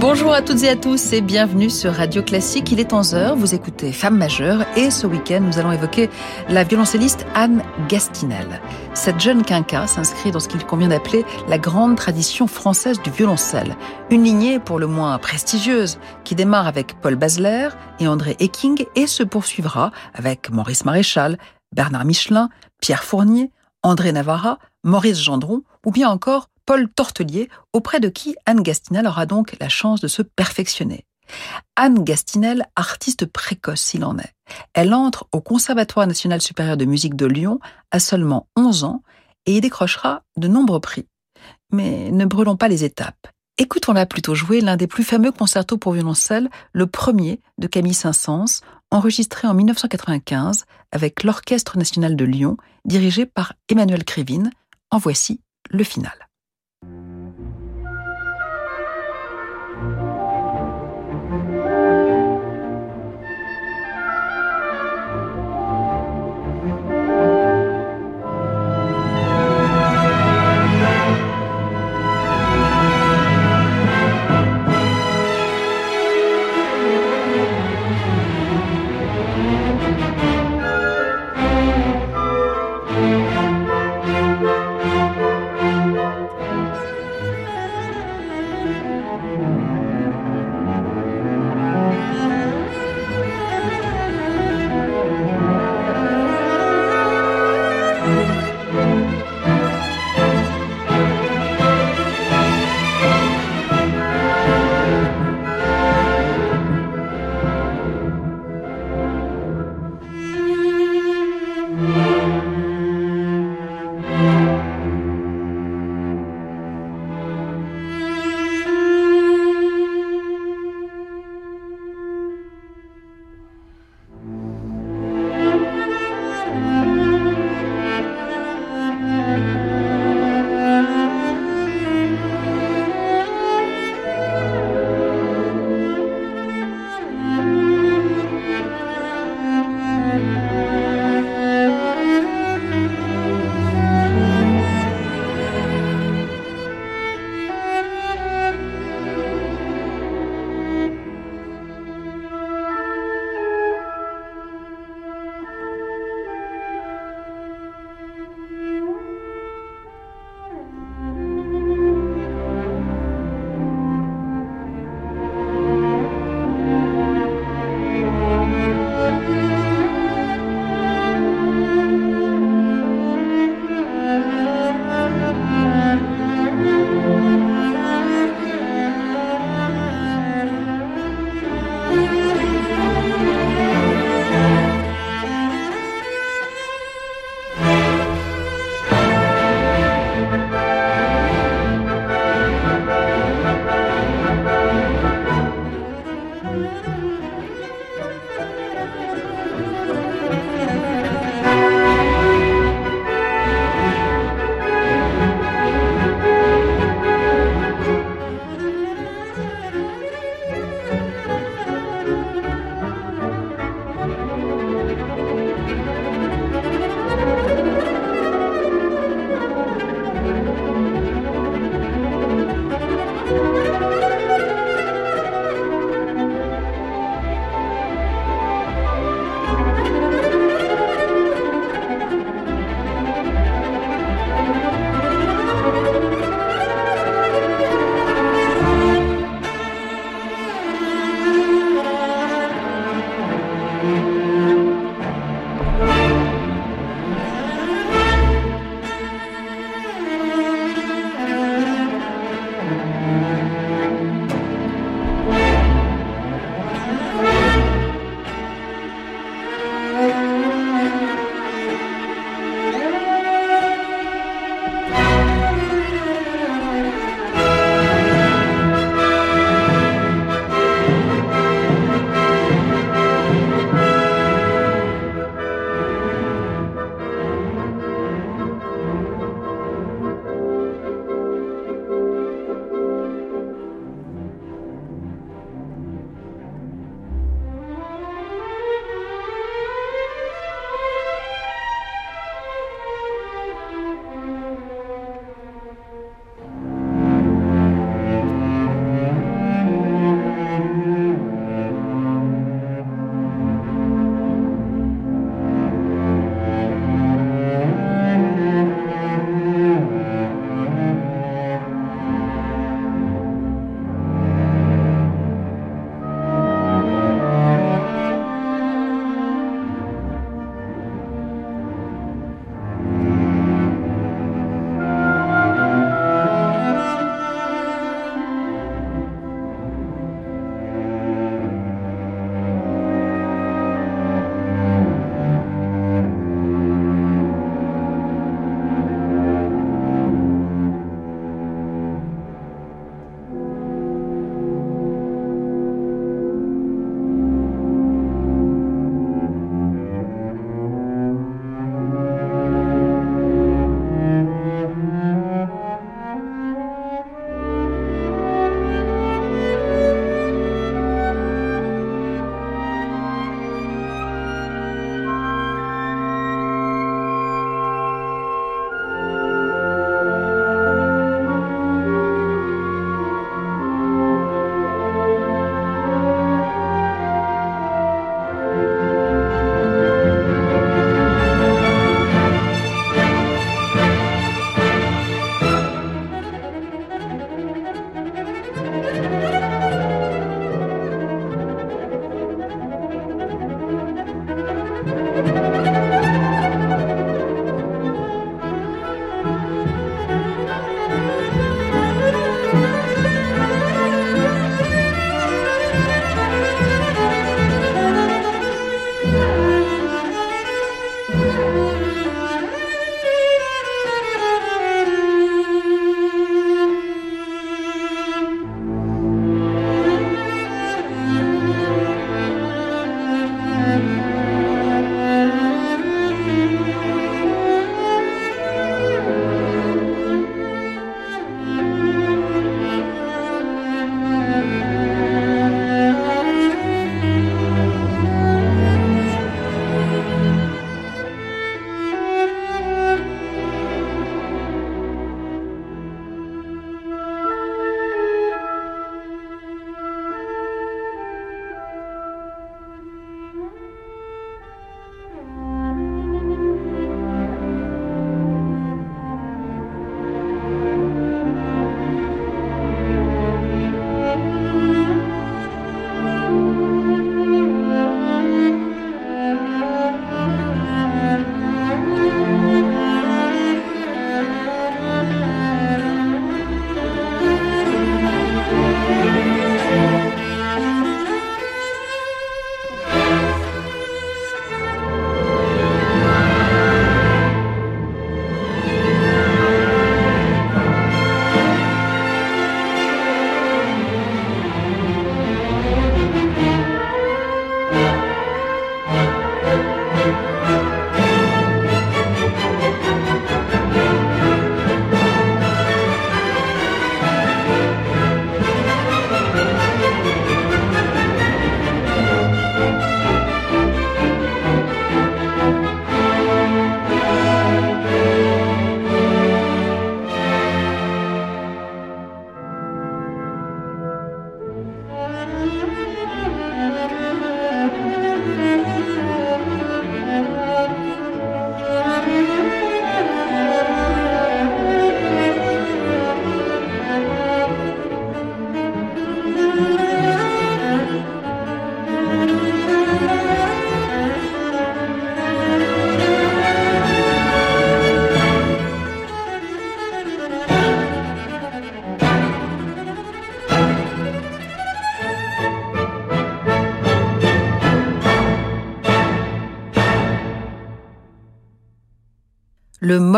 Bonjour à toutes et à tous et bienvenue sur Radio Classique. Il est 11h, vous écoutez Femme majeure et ce week-end nous allons évoquer la violoncelliste Anne Gastinel. Cette jeune quinca s'inscrit dans ce qu'il convient d'appeler la grande tradition française du violoncelle. Une lignée pour le moins prestigieuse qui démarre avec Paul Basler et André Ecking et se poursuivra avec Maurice Maréchal, Bernard Michelin, Pierre Fournier, André Navarra, Maurice Gendron ou bien encore Paul Tortelier, auprès de qui Anne Gastinel aura donc la chance de se perfectionner. Anne Gastinel, artiste précoce s'il en est. Elle entre au Conservatoire national supérieur de musique de Lyon à seulement 11 ans et y décrochera de nombreux prix. Mais ne brûlons pas les étapes. Écoutons-la plutôt jouer l'un des plus fameux concertos pour violoncelle, le premier de Camille Saint-Saëns, enregistré en 1995 avec l'Orchestre national de Lyon, dirigé par Emmanuel Krivine. En voici le final.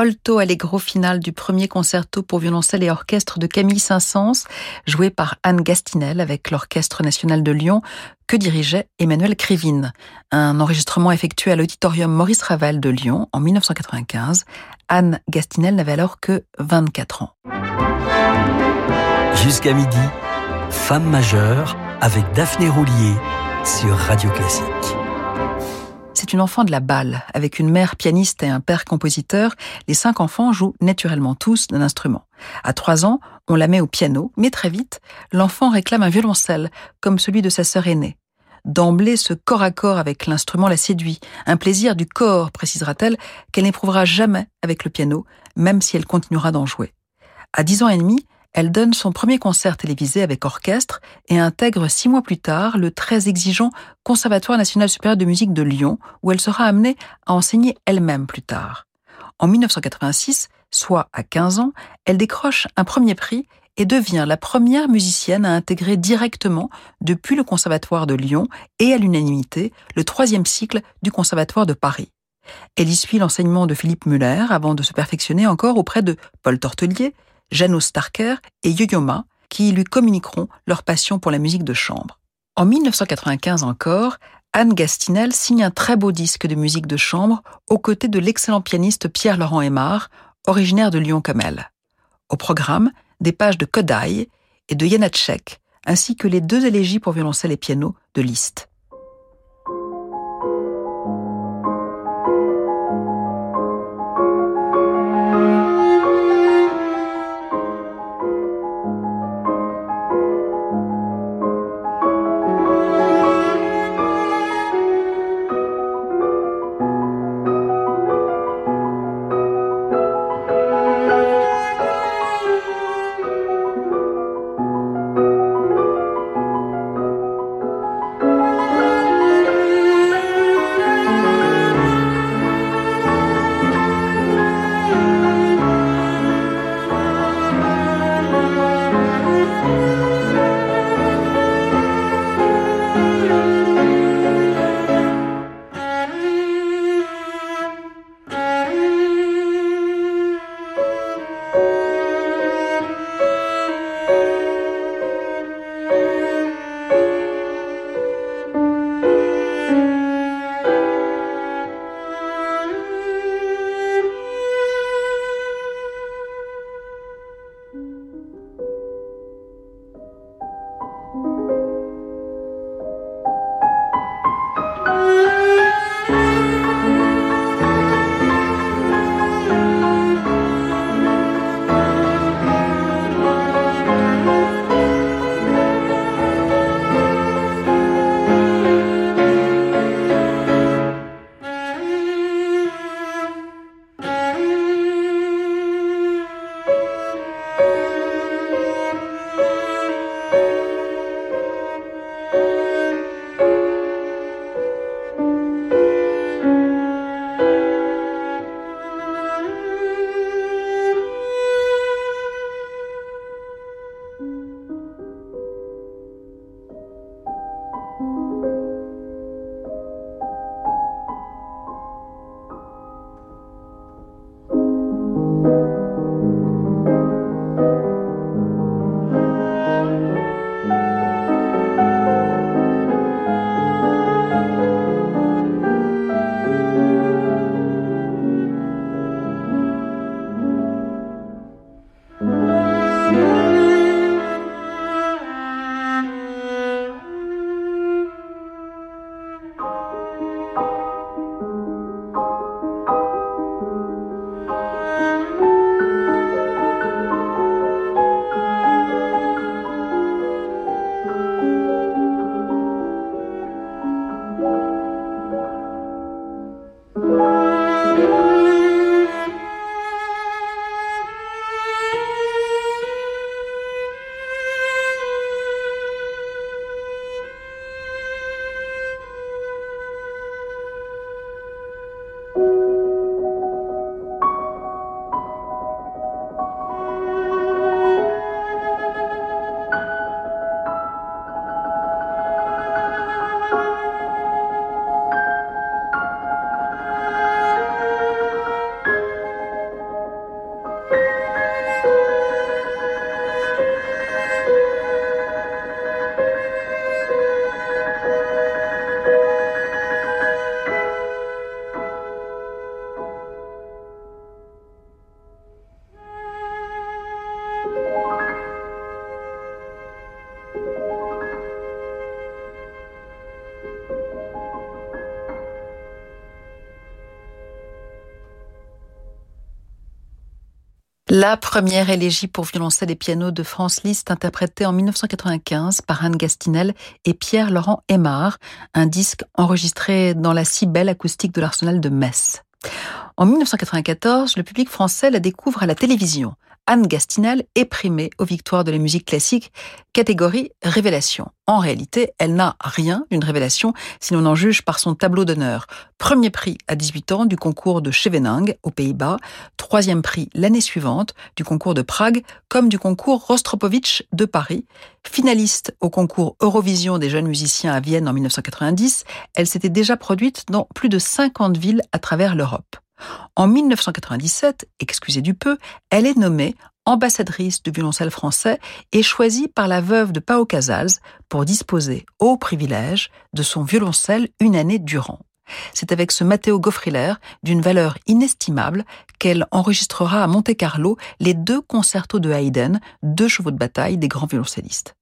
Molto allegro final du premier concerto pour violoncelle et orchestre de Camille Saint-Saëns, joué par Anne Gastinel avec l'Orchestre national de Lyon, que dirigeait Emmanuel Krivine. Un enregistrement effectué à l'auditorium Maurice Ravel de Lyon en 1995. Anne Gastinel n'avait alors que 24 ans. Jusqu'à midi, Femme majeure avec Daphné Roulier sur Radio Classique. C'est une enfant de la balle. Avec une mère pianiste et un père compositeur, les cinq enfants jouent naturellement tous d'un instrument. À trois ans, on la met au piano, mais très vite, l'enfant réclame un violoncelle, comme celui de sa sœur aînée. D'emblée, ce corps à corps avec l'instrument la séduit, un plaisir du corps, précisera-t-elle, qu'elle n'éprouvera jamais avec le piano, même si elle continuera d'en jouer. À dix ans et demi, elle donne son premier concert télévisé avec orchestre et intègre six mois plus tard le très exigeant Conservatoire national supérieur de musique de Lyon, où elle sera amenée à enseigner elle-même plus tard. En 1986, soit à 15 ans, elle décroche un premier prix et devient la première musicienne à intégrer directement, depuis le Conservatoire de Lyon et à l'unanimité, le troisième cycle du Conservatoire de Paris. Elle y suit l'enseignement de Philippe Muller avant de se perfectionner encore auprès de Paul Tortelier, Janos Starker et Yo-Yo Ma, qui lui communiqueront leur passion pour la musique de chambre. En 1995 encore, Anne Gastinel signe un très beau disque de musique de chambre aux côtés de l'excellent pianiste Pierre-Laurent Aymar, originaire de Lyon comme elle. Au programme, des pages de Kodai et de Janacek, ainsi que les deux élégies pour violoncelle et piano de Liszt. La première élégie pour violoncelle et piano de France Liszt, interprétée en 1995 par Anne Gastinel et Pierre-Laurent Aymar, un disque enregistré dans la si belle acoustique de l'Arsenal de Metz. En 1994, le public français la découvre à la télévision. Anne Gastinel est primée aux victoires de la musique classique, catégorie révélation. En réalité, elle n'a rien d'une révélation si l'on en juge par son tableau d'honneur. Premier prix à 18 ans du concours de Scheveningen aux Pays-Bas, troisième prix l'année suivante du concours de Prague comme du concours Rostropovitch de Paris. Finaliste au concours Eurovision des jeunes musiciens à Vienne en 1990, elle s'était déjà produite dans plus de 50 villes à travers l'Europe. En 1997, excusez du peu, elle est nommée ambassadrice du violoncelle français et choisie par la veuve de Pao Casals pour disposer au privilège de son violoncelle une année durant. C'est avec ce Matteo Goffriller, d'une valeur inestimable, qu'elle enregistrera à Monte-Carlo les deux concertos de Haydn, deux chevaux de bataille des grands violoncellistes.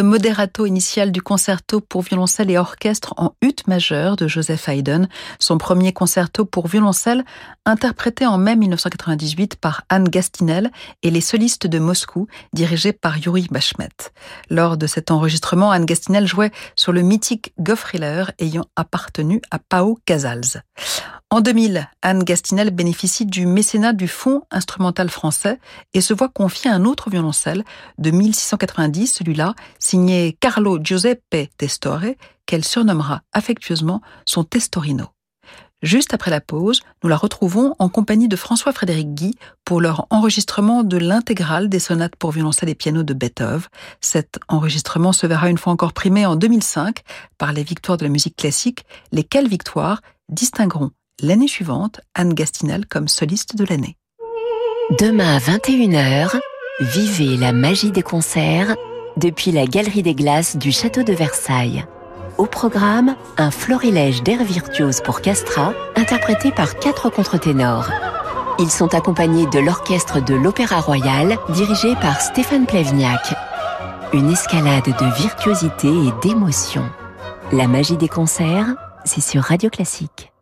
Le moderato initial du concerto pour violoncelle et orchestre en ut majeur de Joseph Haydn, son premier concerto pour violoncelle interprété en mai 1998 par Anne Gastinel et les solistes de Moscou dirigés par Yuri Bashmet. Lors de cet enregistrement, Anne Gastinel jouait sur le mythique Goffriller ayant appartenu à Pao Casals. En 2000, Anne Gastinel bénéficie du mécénat du Fonds instrumental français et se voit confier un autre violoncelle de 1690, celui-là signé Carlo Giuseppe Testore, qu'elle surnommera affectueusement son Testorino. Juste après la pause, nous la retrouvons en compagnie de François-Frédéric Guy pour leur enregistrement de l'intégrale des sonates pour violoncelle et piano de Beethoven. Cet enregistrement se verra une fois encore primé en 2005 par les victoires de la musique classique, lesquelles victoires distingueront l'année suivante Anne Gastinel comme soliste de l'année. Demain à 21h, vivez la magie des concerts depuis la Galerie des Glaces du Château de Versailles. Au programme, un florilège d'air virtuose pour Castra, interprété par quatre contre-ténors. Ils sont accompagnés de l'orchestre de l'Opéra Royal, dirigé par Stéphane Plevniak. Une escalade de virtuosité et d'émotion. La magie des concerts, c'est sur Radio Classique.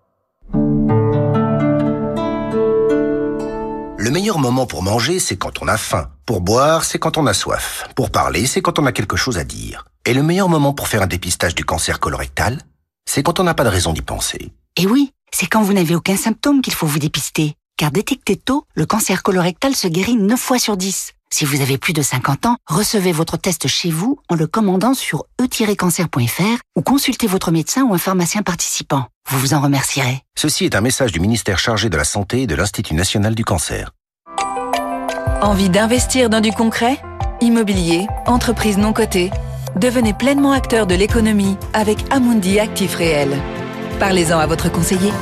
Le meilleur moment pour manger, c'est quand on a faim. Pour boire, c'est quand on a soif. Pour parler, c'est quand on a quelque chose à dire. Et le meilleur moment pour faire un dépistage du cancer colorectal, c'est quand on n'a pas de raison d'y penser. Et oui, c'est quand vous n'avez aucun symptôme qu'il faut vous dépister. Car détecté tôt, le cancer colorectal se guérit 9 fois sur 10. Si vous avez plus de 50 ans, recevez votre test chez vous en le commandant sur e-cancer.fr ou consultez votre médecin ou un pharmacien participant. Vous vous en remercierez. Ceci est un message du ministère chargé de la Santé et de l'Institut national du cancer. Envie d'investir dans du concret? Immobilier, entreprise non cotée Devenez pleinement acteur de l'économie avec Amundi Actif Réel. Parlez-en à votre conseiller.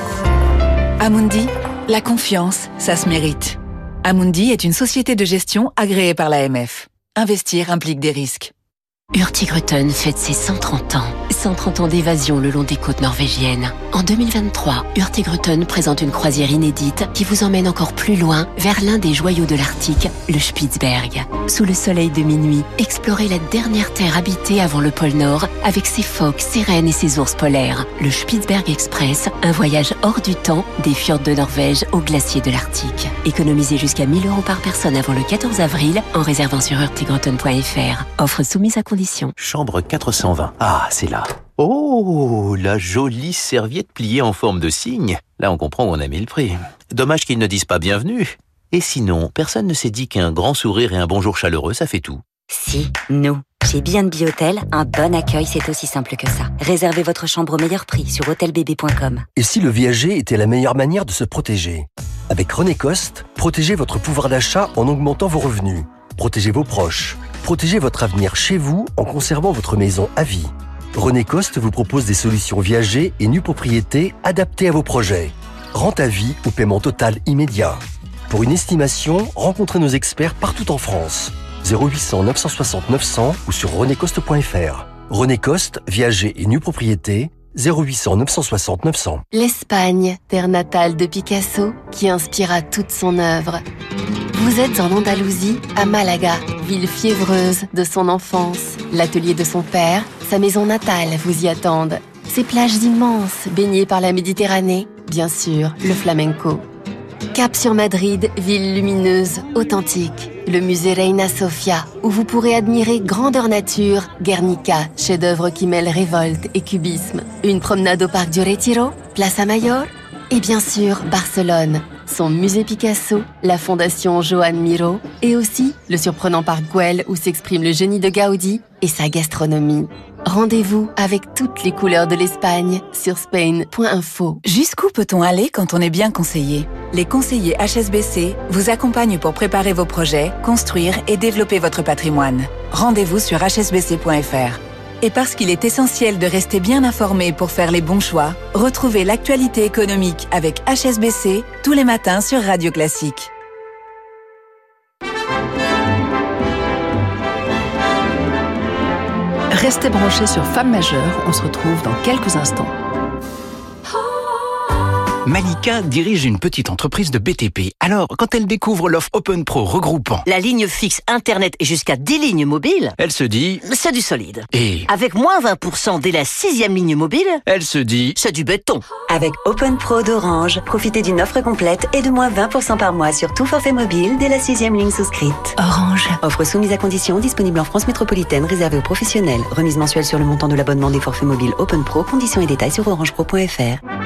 Amundi, la confiance, ça se mérite. Amundi est une société de gestion agréée par l'AMF. Investir implique des risques. Hurtigruten fête ses 130 ans. 130 ans d'évasion le long des côtes norvégiennes. En 2023, Hurtigruten présente une croisière inédite qui vous emmène encore plus loin vers l'un des joyaux de l'Arctique, le Spitzberg. Sous le soleil de minuit, explorez la dernière terre habitée avant le pôle Nord avec ses phoques, ses rennes et ses ours polaires. Le Spitzberg Express, un voyage hors du temps des fjords de Norvège aux glaciers de l'Arctique. Économisez jusqu'à 1000 euros par personne avant le 14 avril en réservant sur hurtigruten.fr. Offre soumise à Chambre 420. Ah, c'est là. Oh, la jolie serviette pliée en forme de cygne. Là, on comprend où on a mis le prix. Dommage qu'ils ne disent pas bienvenue. Et sinon, personne ne s'est dit qu'un grand sourire et un bonjour chaleureux, ça fait tout. Si, nous. Chez B&B Hôtel, un bon accueil, c'est aussi simple que ça. Réservez votre chambre au meilleur prix sur hôtelbb.com. Et si le viager était la meilleure manière de se protéger? Avec René Coste, protégez votre pouvoir d'achat en augmentant vos revenus. Protégez vos proches Protégez votre avenir chez vous en conservant votre maison à vie. René Coste vous propose des solutions viagées et nues propriétés adaptées à vos projets. Rente à vie ou paiement total immédiat. Pour une estimation, rencontrez nos experts partout en France. 0800 960 900 ou sur renécoste.fr. René Coste, viager et nue propriété, 0800 960 900. L'Espagne, terre natale de Picasso, qui inspira toute son œuvre. Vous êtes en Andalousie, à Malaga, ville fiévreuse de son enfance. L'atelier de son père, sa maison natale vous y attendent. Ces plages immenses, baignées par la Méditerranée, bien sûr, le flamenco. Cap sur Madrid, ville lumineuse, authentique. Le musée Reina Sofia, où vous pourrez admirer grandeur nature, Guernica, chef-d'œuvre qui mêle révolte et cubisme. Une promenade au parc du Retiro, Plaza Mayor. Et bien sûr, Barcelone, son musée Picasso, la fondation Joan Miro et aussi le surprenant parc Güell où s'exprime le génie de Gaudi et sa gastronomie. Rendez-vous avec toutes les couleurs de l'Espagne sur spain.info. Jusqu'où peut-on aller quand on est bien conseillé? Les conseillers HSBC vous accompagnent pour préparer vos projets, construire et développer votre patrimoine. Rendez-vous sur hsbc.fr. Et parce qu'il est essentiel de rester bien informé pour faire les bons choix, retrouvez l'actualité économique avec HSBC tous les matins sur Radio Classique. Restez branchés sur Femmes majeures, on se retrouve dans quelques instants. Malika dirige une petite entreprise de BTP. Alors, quand elle découvre l'offre Open Pro regroupant la ligne fixe Internet et jusqu'à 10 lignes mobiles, elle se dit c'est du solide. Et avec moins 20% dès la sixième ligne mobile, elle se dit c'est du béton. Avec Open Pro d'Orange, profitez d'une offre complète et de moins 20% par mois sur tout forfait mobile dès la sixième ligne souscrite. Orange. Offre soumise à condition, disponible en France métropolitaine, réservée aux professionnels. Remise mensuelle sur le montant de l'abonnement des forfaits mobiles Open Pro. Conditions et détails sur orangepro.fr.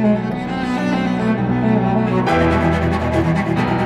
Thank you.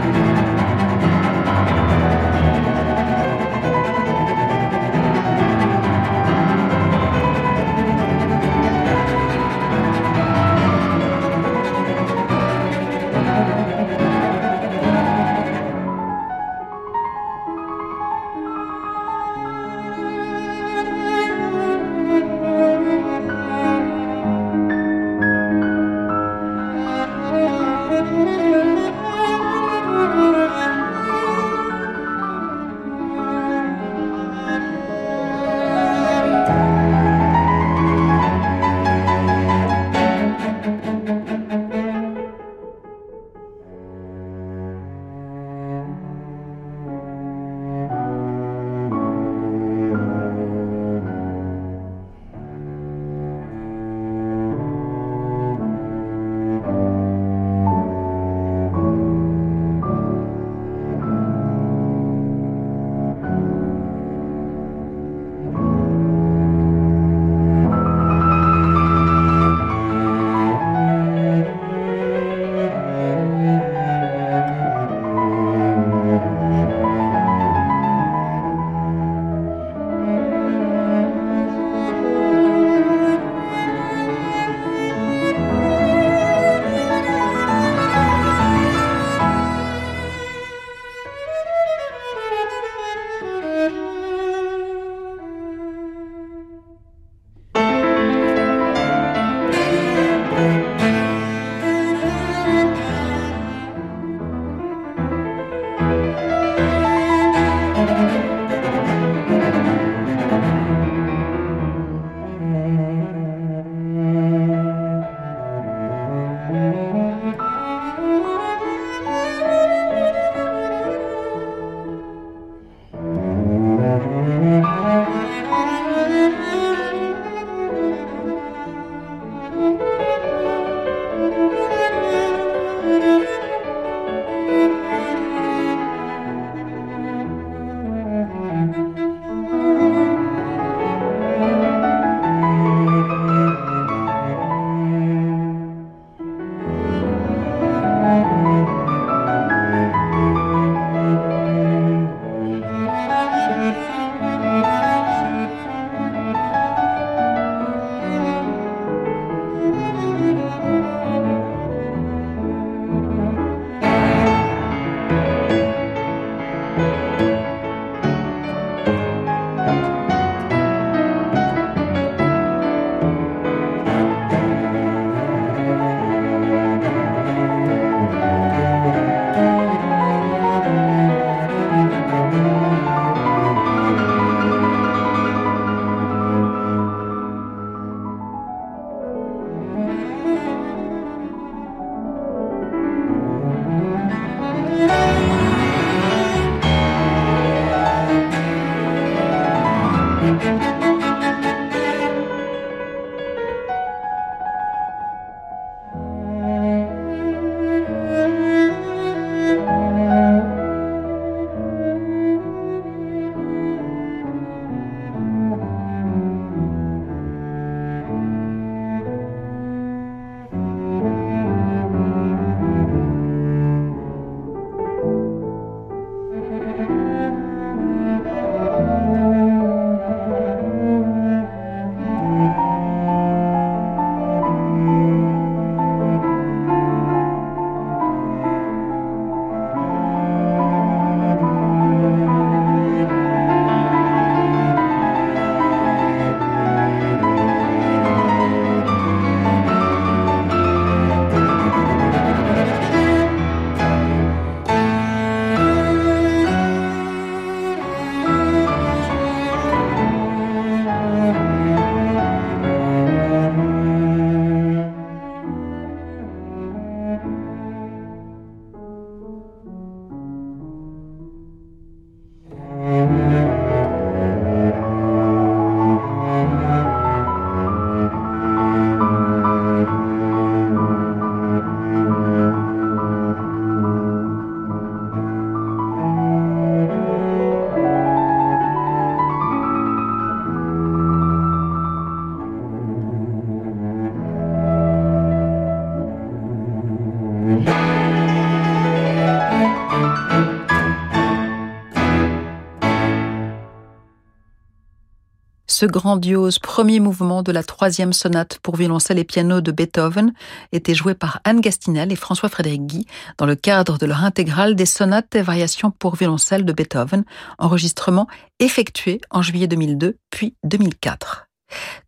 Ce grandiose premier mouvement de la troisième sonate pour violoncelle et piano de Beethoven était joué par Anne Gastinel et François-Frédéric Guy dans le cadre de leur intégrale des sonates et variations pour violoncelle de Beethoven, enregistrement effectué en juillet 2002 puis 2004.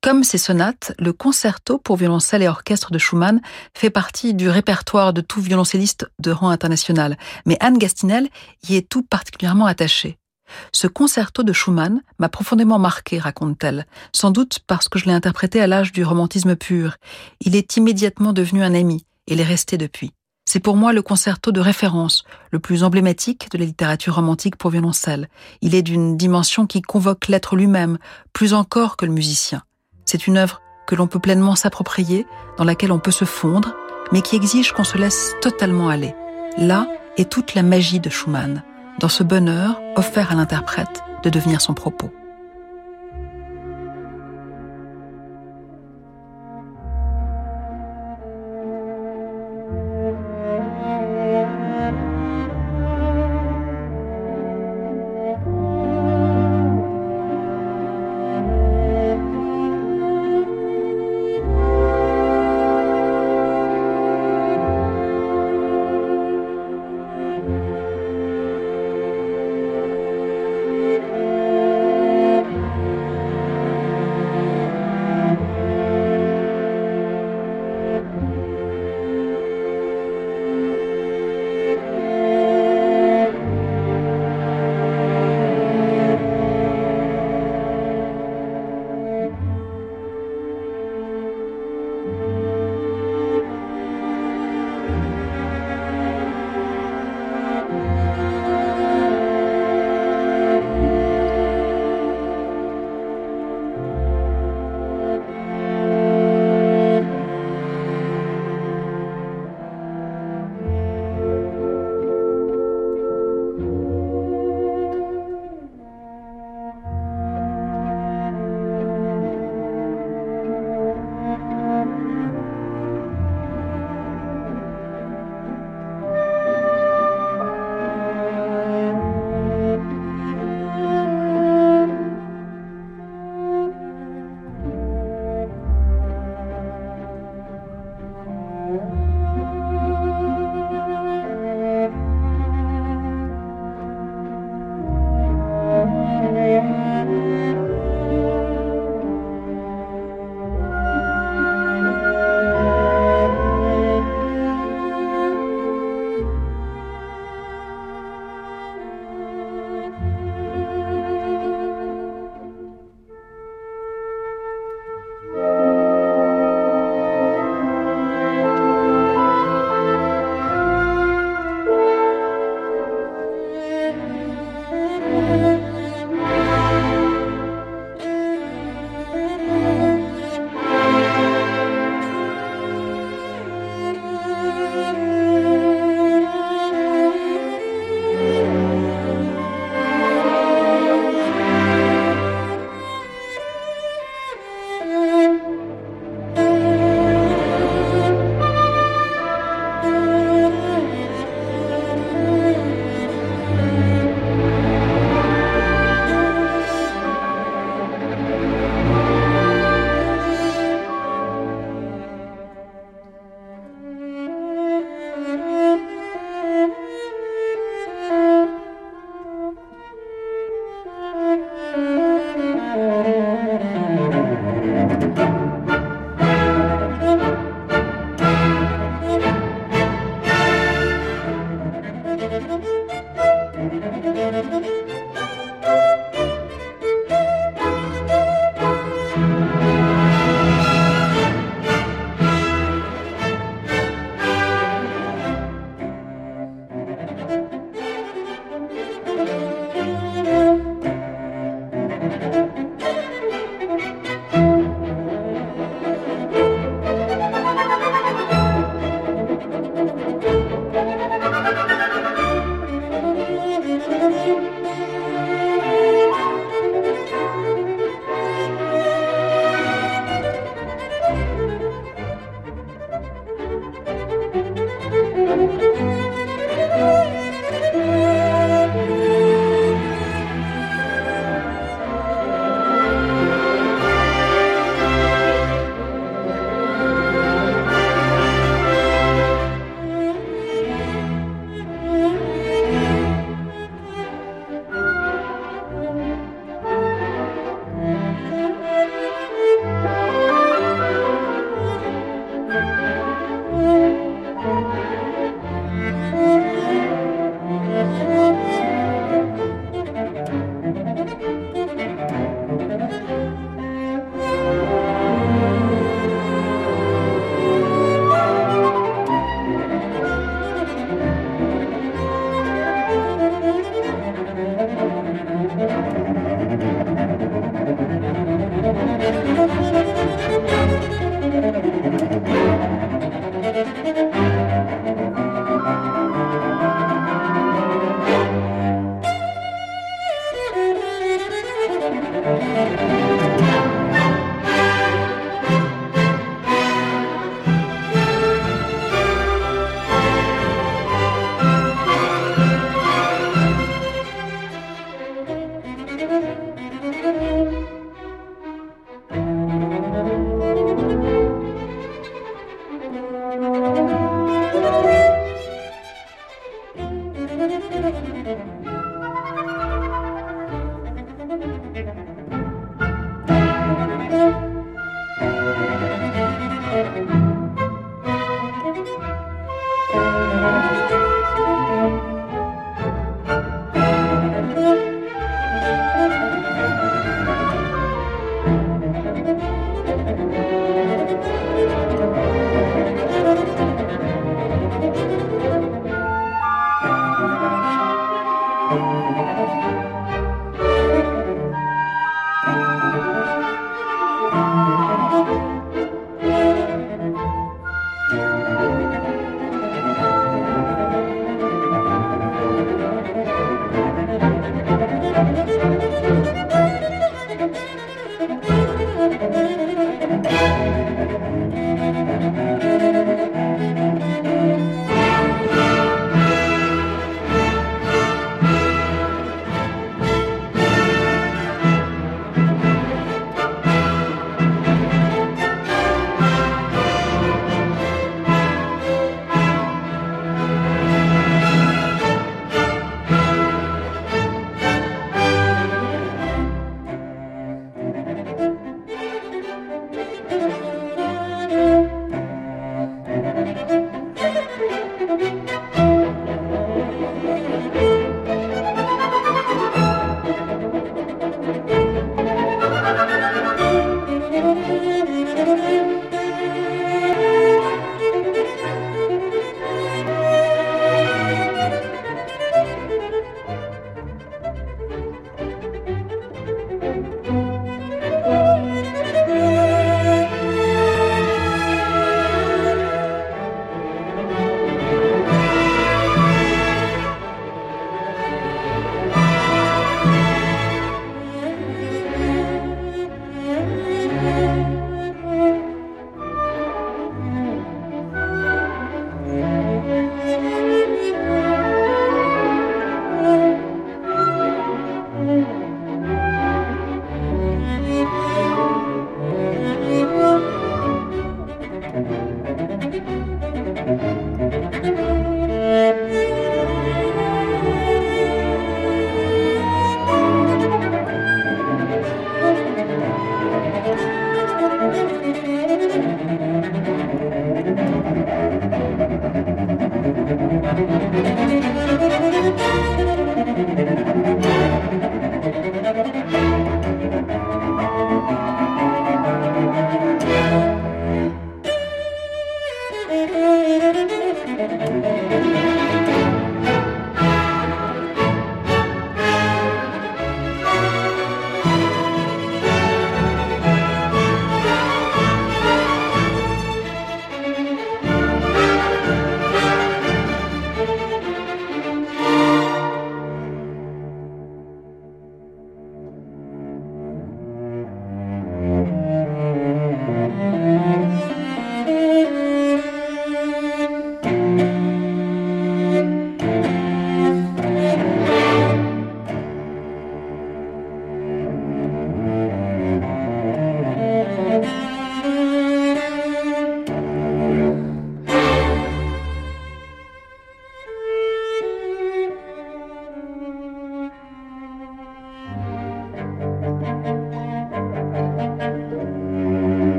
Comme ces sonates, le concerto pour violoncelle et orchestre de Schumann fait partie du répertoire de tout violoncelliste de rang international, mais Anne Gastinel y est tout particulièrement attachée. Ce concerto de Schumann m'a profondément marqué, raconte-t-elle, sans doute parce que je l'ai interprété à l'âge du romantisme pur. Il est immédiatement devenu un ami, et l'est resté depuis. C'est pour moi le concerto de référence, le plus emblématique de la littérature romantique pour violoncelle. Il est d'une dimension qui convoque l'être lui-même, plus encore que le musicien. C'est une œuvre que l'on peut pleinement s'approprier, dans laquelle on peut se fondre, mais qui exige qu'on se laisse totalement aller. Là est toute la magie de Schumann dans ce bonheur offert à l'interprète de devenir son propos.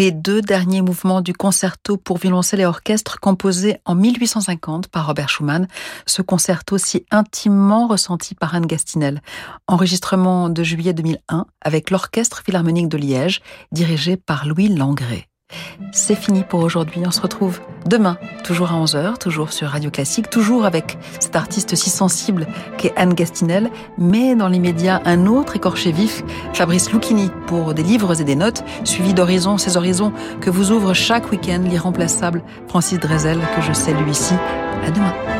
Les deux derniers mouvements du concerto pour violoncelle et orchestre composé en 1850 par Robert Schumann, ce concerto si intimement ressenti par Anne Gastinel. Enregistrement de juillet 2001 avec l'Orchestre Philharmonique de Liège, dirigé par Louis Langré. C'est fini pour aujourd'hui. On se retrouve demain, toujours à 11h, toujours sur Radio Classique, toujours avec cet artiste si sensible qu'est Anne Gastinel, mais dans l'immédiat, un autre écorché vif, Fabrice Lucchini, pour des livres et des notes, suivi d'Horizons, ces horizons que vous ouvre chaque week-end l'irremplaçable Francis Drezel, que je salue ici. À demain.